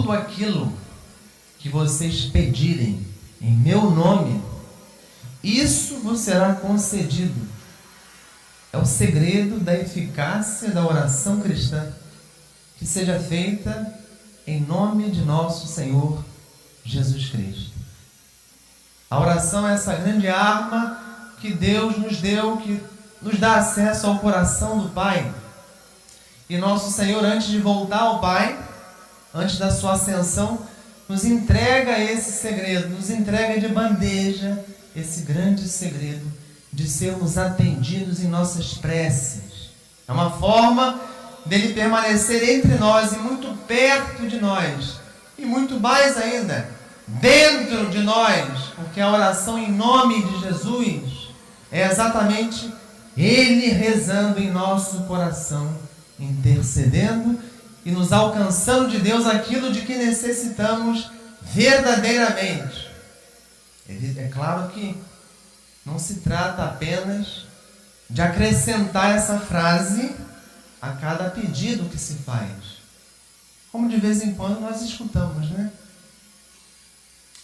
tudo aquilo que vocês pedirem em meu nome, isso vos será concedido. É o segredo da eficácia da oração cristã, que seja feita em nome de nosso Senhor Jesus Cristo. A oração é essa grande arma que Deus nos deu, que nos dá acesso ao coração do Pai. E nosso Senhor, antes de voltar ao Pai, antes da sua ascensão, nos entrega esse segredo, nos entrega de bandeja esse grande segredo de sermos atendidos em nossas preces. É uma forma dele permanecer entre nós e muito perto de nós, e muito mais ainda, dentro de nós, porque a oração em nome de Jesus é exatamente Ele rezando em nosso coração, intercedendo e nos alcançando de Deus aquilo de que necessitamos verdadeiramente. É claro que não se trata apenas de acrescentar essa frase a cada pedido que se faz. Como de vez em quando nós escutamos, né?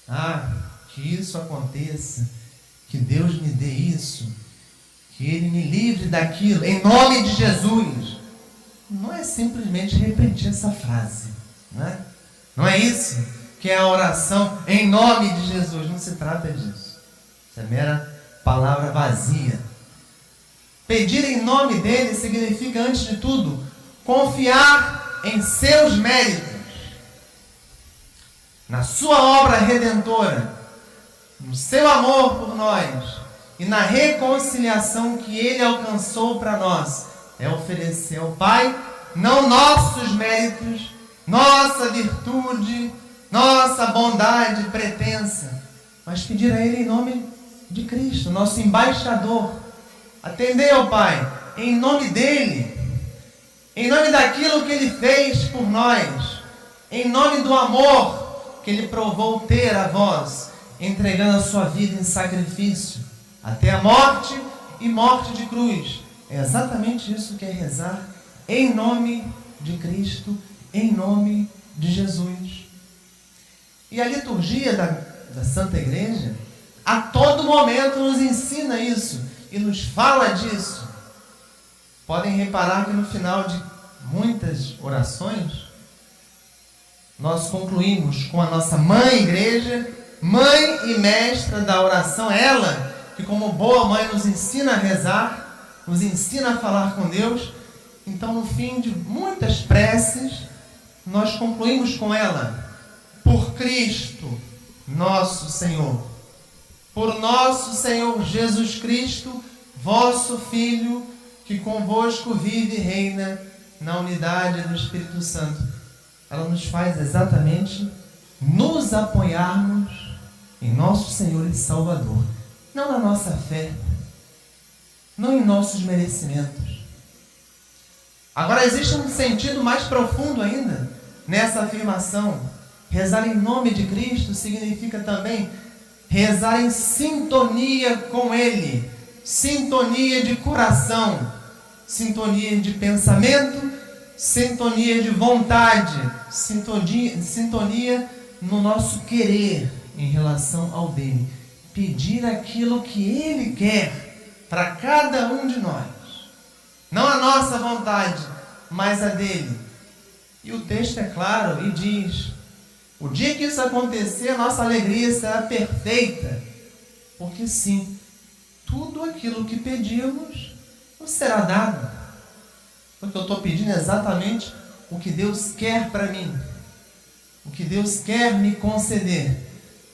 Ah, que isso aconteça, que Deus me dê isso, que Ele me livre daquilo, em nome de Jesus. Não é simplesmente repetir essa frase, não é? Não é isso que é a oração em nome de Jesus. Não se trata disso. Isso é mera palavra vazia. Pedir em nome dele significa, antes de tudo, confiar em seus méritos, na sua obra redentora, no seu amor por nós e na reconciliação que ele alcançou para nós. É oferecer ao Pai não nossos méritos, nossa virtude, nossa bondade pretensa, mas pedir a Ele em nome de Cristo, nosso embaixador. Atender ao Pai em nome dEle, em nome daquilo que Ele fez por nós, em nome do amor que Ele provou ter a vós, entregando a sua vida em sacrifício, até a morte e morte de cruz. É exatamente isso que é rezar em nome de Cristo, em nome de Jesus. E a liturgia da, da Santa Igreja, a todo momento nos ensina isso e nos fala disso. Podem reparar que no final de muitas orações, nós concluímos com a nossa mãe igreja, mãe e mestra da oração, ela que, como boa mãe, nos ensina a rezar, nos ensina a falar com Deus. Então, no fim de muitas preces, nós concluímos com ela: por Cristo, nosso Senhor. Por nosso Senhor Jesus Cristo, vosso Filho, que convosco vive e reina na unidade do Espírito Santo. Ela nos faz exatamente nos apoiarmos em nosso Senhor e Salvador, não na nossa fé, não em nossos merecimentos. Agora existe um sentido mais profundo ainda nessa afirmação Rezar em nome de Cristo significa também rezar em sintonia com Ele, sintonia de coração, sintonia de pensamento, sintonia de vontade, sintonia, sintonia no nosso querer em relação ao dele. Pedir aquilo que ele quer para cada um de nós. Não a nossa vontade, mas a dele. E o texto é claro e diz: o dia que isso acontecer, a nossa alegria será perfeita. Porque sim, tudo aquilo que pedimos nos será dado. Porque eu estou pedindo exatamente o que Deus quer para mim. O que Deus quer me conceder.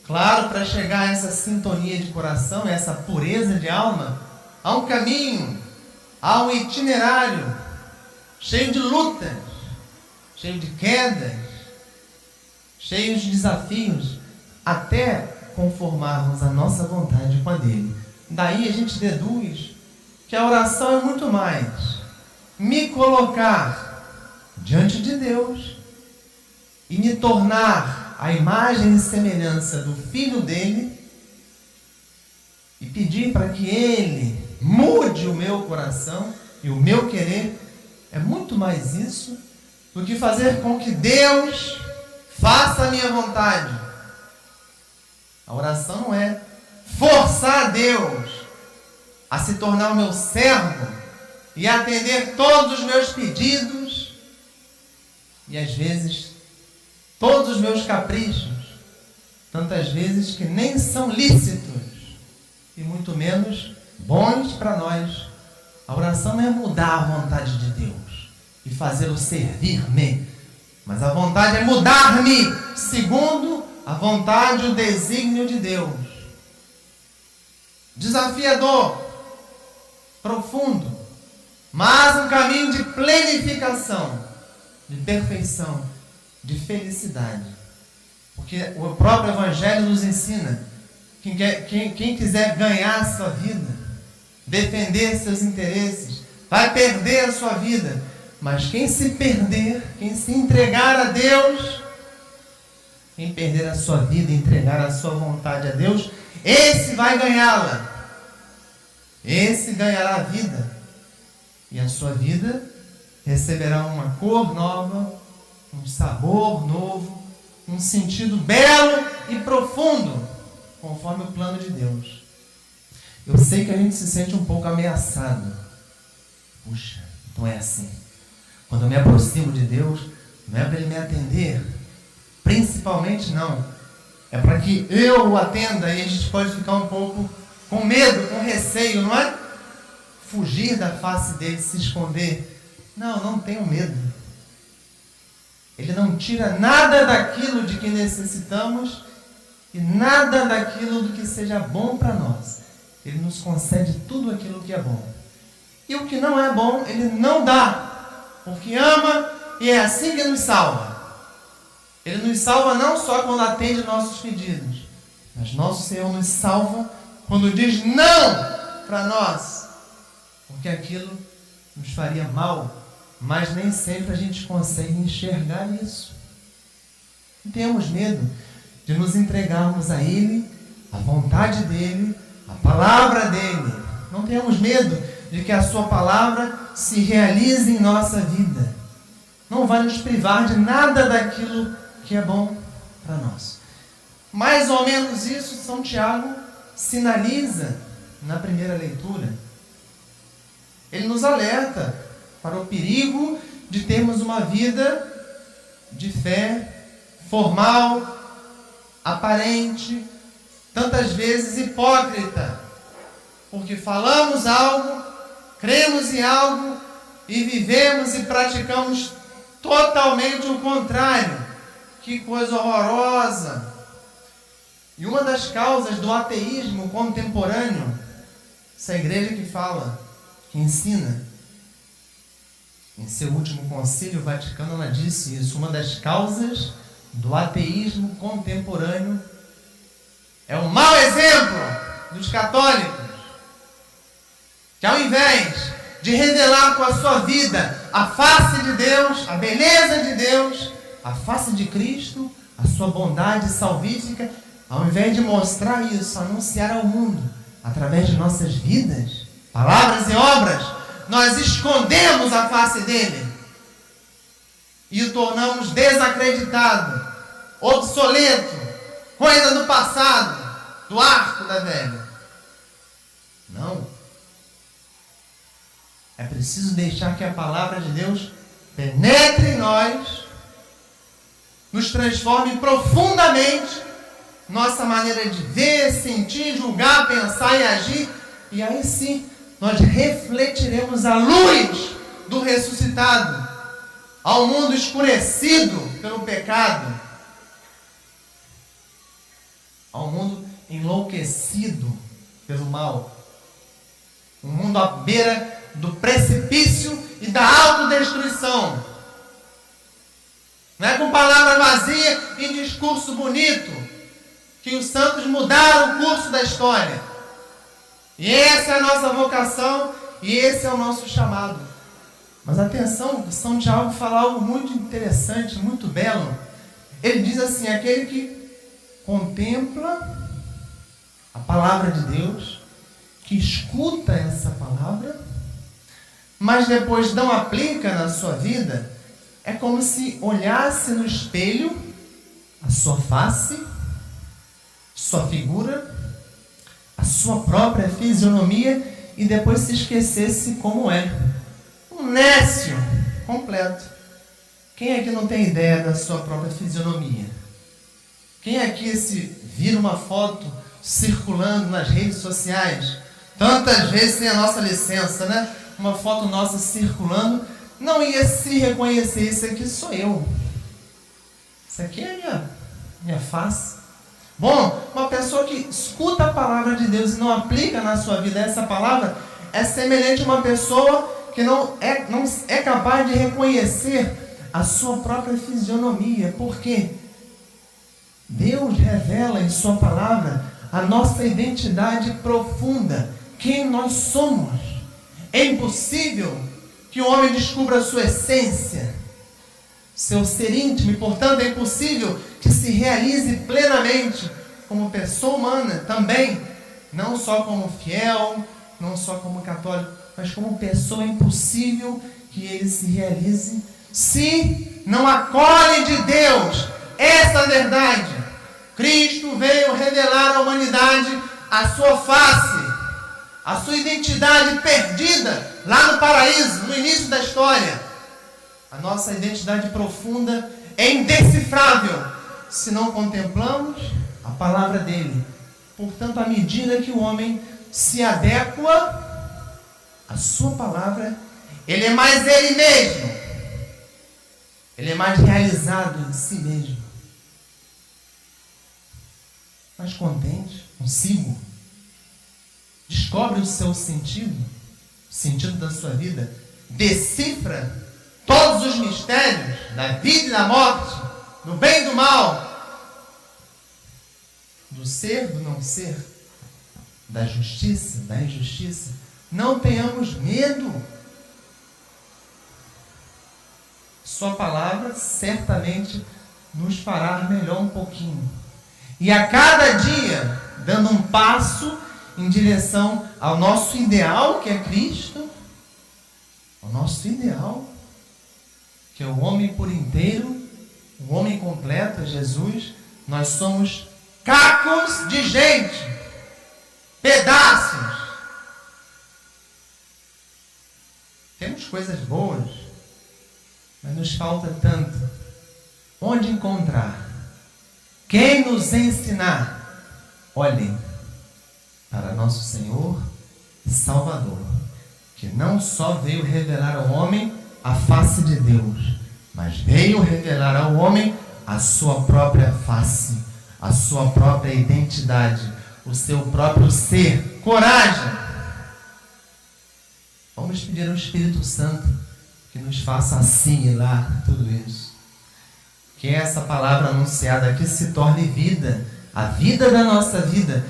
Claro, para chegar a essa sintonia de coração, essa pureza de alma, há um caminho, há um itinerário cheio de lutas, cheio de quedas, cheios de desafios, até conformarmos a nossa vontade com a dele. Daí a gente deduz que a oração é muito mais me colocar diante de Deus e me tornar a imagem e semelhança do filho dele e pedir para que ele mude o meu coração e o meu querer é muito mais isso do que fazer com que Deus faça a minha vontade. A oração não é forçar Deus a se tornar o meu servo e atender todos os meus pedidos e às vezes todos os meus caprichos, tantas vezes que nem são lícitos e muito menos bons para nós. A oração é mudar a vontade de Deus e fazê-lo servir-me, mas a vontade é mudar-me segundo a vontade e o desígnio de Deus. Desafiador, profundo, mas um caminho de plenificação, de perfeição, de felicidade. Porque o próprio Evangelho nos ensina quem, quer, quem, quem quiser ganhar a sua vida, defender seus interesses, vai perder a sua vida. Mas quem se perder, quem se entregar a Deus, quem perder a sua vida entregar a sua vontade a Deus, esse vai ganhá-la. Esse ganhará a vida. E a sua vida receberá uma cor nova, um sabor novo, um sentido belo e profundo conforme o plano de Deus. Eu sei que a gente se sente um pouco ameaçado. Puxa, então é assim. Quando eu me aproximo de Deus, não é para Ele me atender. Principalmente não. É para que eu o atenda e a gente pode ficar um pouco com medo, com receio, não é? Fugir da face dele, se esconder. Não, não tenho medo. Ele não tira nada daquilo de que necessitamos e nada daquilo do que seja bom para nós. Ele nos concede tudo aquilo que é bom. E o que não é bom, ele não dá, porque ama e é assim que nos salva. Ele nos salva não só quando atende nossos pedidos, mas nosso Senhor nos salva quando diz não para nós, porque aquilo nos faria mal, mas nem sempre a gente consegue enxergar isso. Não temos medo de nos entregarmos a Ele, a vontade dEle, a palavra dEle. Não tenhamos medo de que a Sua palavra se realize em nossa vida. Não vai nos privar de nada daquilo que é bom para nós. Mais ou menos isso São Tiago sinaliza na primeira leitura. Ele nos alerta para o perigo de termos uma vida de fé formal, aparente, tantas vezes hipócrita, porque falamos algo, cremos em algo e vivemos e praticamos totalmente o contrário. Que coisa horrorosa! E uma das causas do ateísmo contemporâneo, essa igreja que fala, que ensina, em seu último concílio Vaticano, ela disse isso, uma das causas do ateísmo contemporâneo é um mau exemplo dos católicos, que ao invés de revelar com a sua vida a face de Deus, a beleza de Deus, a face de Cristo, a sua bondade salvífica, ao invés de mostrar isso, anunciar ao mundo através de nossas vidas, palavras e obras, nós escondemos a face dele e o tornamos desacreditado, obsoleto, coisa do passado, do arco da velha. Não. É preciso deixar que a palavra de Deus penetre em nós, nos transforme profundamente nossa maneira de ver, sentir, julgar, pensar e agir, e aí sim nós refletiremos a luz do ressuscitado ao mundo escurecido pelo pecado, ao mundo enlouquecido pelo mal, um mundo à beira do precipício e da autodestruição. Não é com palavra vazia e discurso bonito que os santos mudaram o curso da história. E essa é a nossa vocação e esse é o nosso chamado. Mas atenção, São Tiago fala algo muito interessante, muito belo. Ele diz assim: aquele que contempla a palavra de Deus, que escuta essa palavra, mas depois não aplica na sua vida, é como se olhasse no espelho a sua face, sua figura, a sua própria fisionomia e depois se esquecesse como é. Um nécio completo. Quem aqui não tem ideia da sua própria fisionomia? Quem aqui se vira uma foto circulando nas redes sociais, tantas vezes sem a nossa licença, né? Uma foto nossa circulando, não ia se reconhecer, isso aqui sou eu. Isso aqui é minha, minha face. Bom, uma pessoa que escuta a palavra de Deus e não aplica na sua vida essa palavra é semelhante a uma pessoa que não é, não é capaz de reconhecer a sua própria fisionomia. Por quê? Deus revela em Sua palavra a nossa identidade profunda, quem nós somos. É impossível que o homem descubra a sua essência, seu ser íntimo, e portanto é impossível que se realize plenamente como pessoa humana também, não só como fiel, não só como católico, mas como pessoa é impossível que ele se realize se não acolhe de Deus essa verdade. Cristo veio revelar à humanidade a sua face, a sua identidade perdida lá no paraíso, no início da história. A nossa identidade profunda é indecifrável se não contemplamos a palavra dele. Portanto, à medida que o homem se adequa à sua palavra, ele é mais ele mesmo. Ele é mais realizado em si mesmo mais contente consigo. Descobre o seu sentido, o sentido da sua vida. Decifra todos os mistérios da vida e da morte, do bem e do mal, do ser, do não ser, da justiça, da injustiça. Não tenhamos medo. Sua palavra certamente nos fará melhor um pouquinho. E a cada dia, dando um passo em direção ao nosso ideal, que é Cristo, o nosso ideal, que é o homem por inteiro, o homem completo, é Jesus, nós somos cacos de gente, pedaços. Temos coisas boas, mas nos falta tanto. Onde encontrar? Quem nos ensinar? Olhem para nosso Senhor Salvador, que não só veio revelar ao homem a face de Deus, mas veio revelar ao homem a sua própria face, a sua própria identidade, o seu próprio ser. Coragem! Vamos pedir ao Espírito Santo que nos faça assimilar tudo isso que essa palavra anunciada aqui se torne vida, a vida da nossa vida,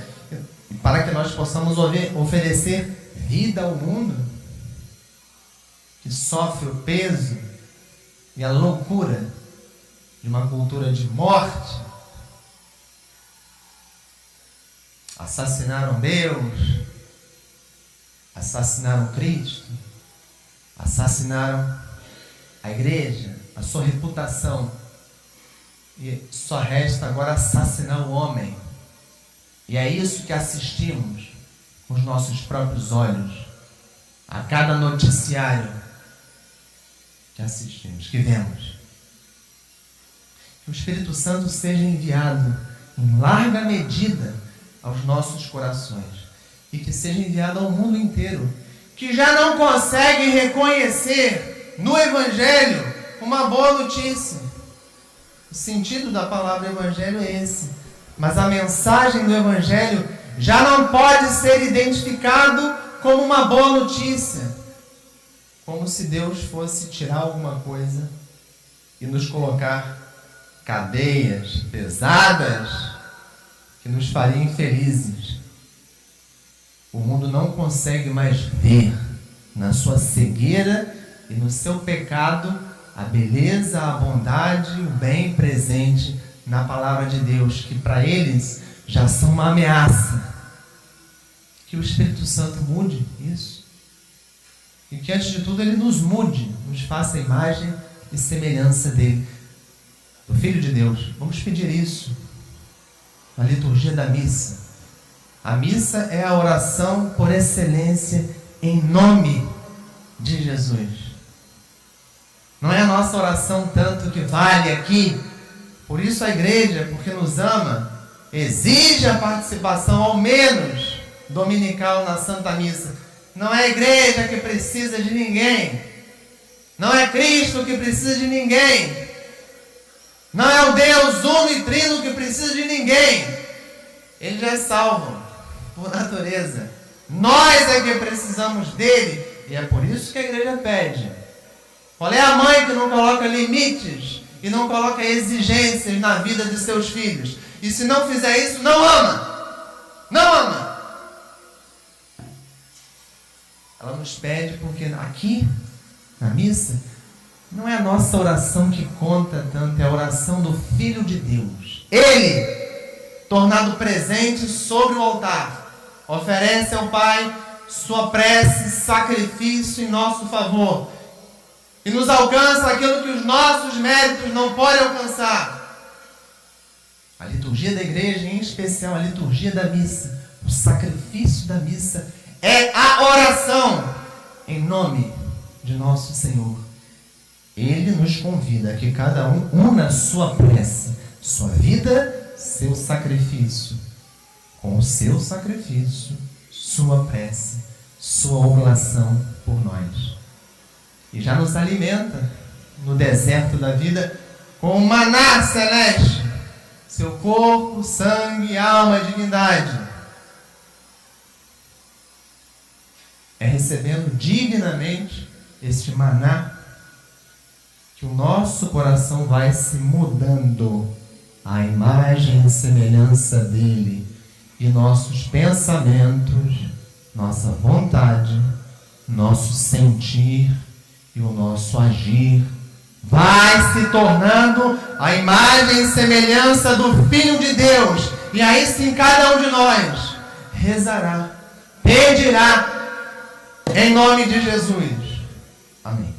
para que nós possamos oferecer vida ao mundo que sofre o peso e a loucura de uma cultura de morte. Assassinaram Deus, assassinaram Cristo, assassinaram a igreja, a sua reputação e só resta agora assassinar o homem. E é isso que assistimos com os nossos próprios olhos. A cada noticiário que assistimos, que vemos. Que o Espírito Santo seja enviado em larga medida aos nossos corações. E que seja enviado ao mundo inteiro. Que já não consegue reconhecer no Evangelho uma boa notícia o sentido da palavra evangelho é esse. Mas a mensagem do evangelho já não pode ser identificado como uma boa notícia. Como se Deus fosse tirar alguma coisa e nos colocar cadeias pesadas que nos fariam infelizes. O mundo não consegue mais ver na sua cegueira e no seu pecado a beleza, a bondade, o bem presente na palavra de Deus, que para eles já são uma ameaça. Que o Espírito Santo mude isso. E que antes de tudo ele nos mude, nos faça a imagem e semelhança dele. do Filho de Deus. Vamos pedir isso na liturgia da missa. A missa é a oração por excelência em nome de Jesus. Não é a nossa oração tanto que vale aqui. Por isso a igreja, porque nos ama, exige a participação ao menos dominical na Santa Missa. Não é a igreja que precisa de ninguém. Não é Cristo que precisa de ninguém. Não é o Deus uno e trino que precisa de ninguém. Ele já é salvo por natureza. Nós é que precisamos dele. E é por isso que a igreja pede. Qual é a mãe que não coloca limites e não coloca exigências na vida de seus filhos? E se não fizer isso, não ama. Não ama. Ela nos pede porque aqui na missa não é a nossa oração que conta tanto, é a oração do Filho de Deus. Ele, tornado presente sobre o altar, oferece ao Pai sua prece, sacrifício em nosso favor. E nos alcança aquilo que os nossos méritos não podem alcançar. A liturgia da igreja, em especial a liturgia da missa, o sacrifício da missa, é a oração em nome de nosso Senhor. Ele nos convida a que cada um una sua prece, sua vida, seu sacrifício. Com o seu sacrifício, sua prece, sua oblação por nós. E já nos alimenta no deserto da vida com o maná celeste, seu corpo, sangue, alma divindade. É recebendo dignamente este maná que o nosso coração vai se mudando à imagem e semelhança dele e nossos pensamentos, nossa vontade, nosso sentir e o nosso agir vai se tornando a imagem e semelhança do Filho de Deus. E aí sim cada um de nós rezará, pedirá em nome de Jesus. Amém.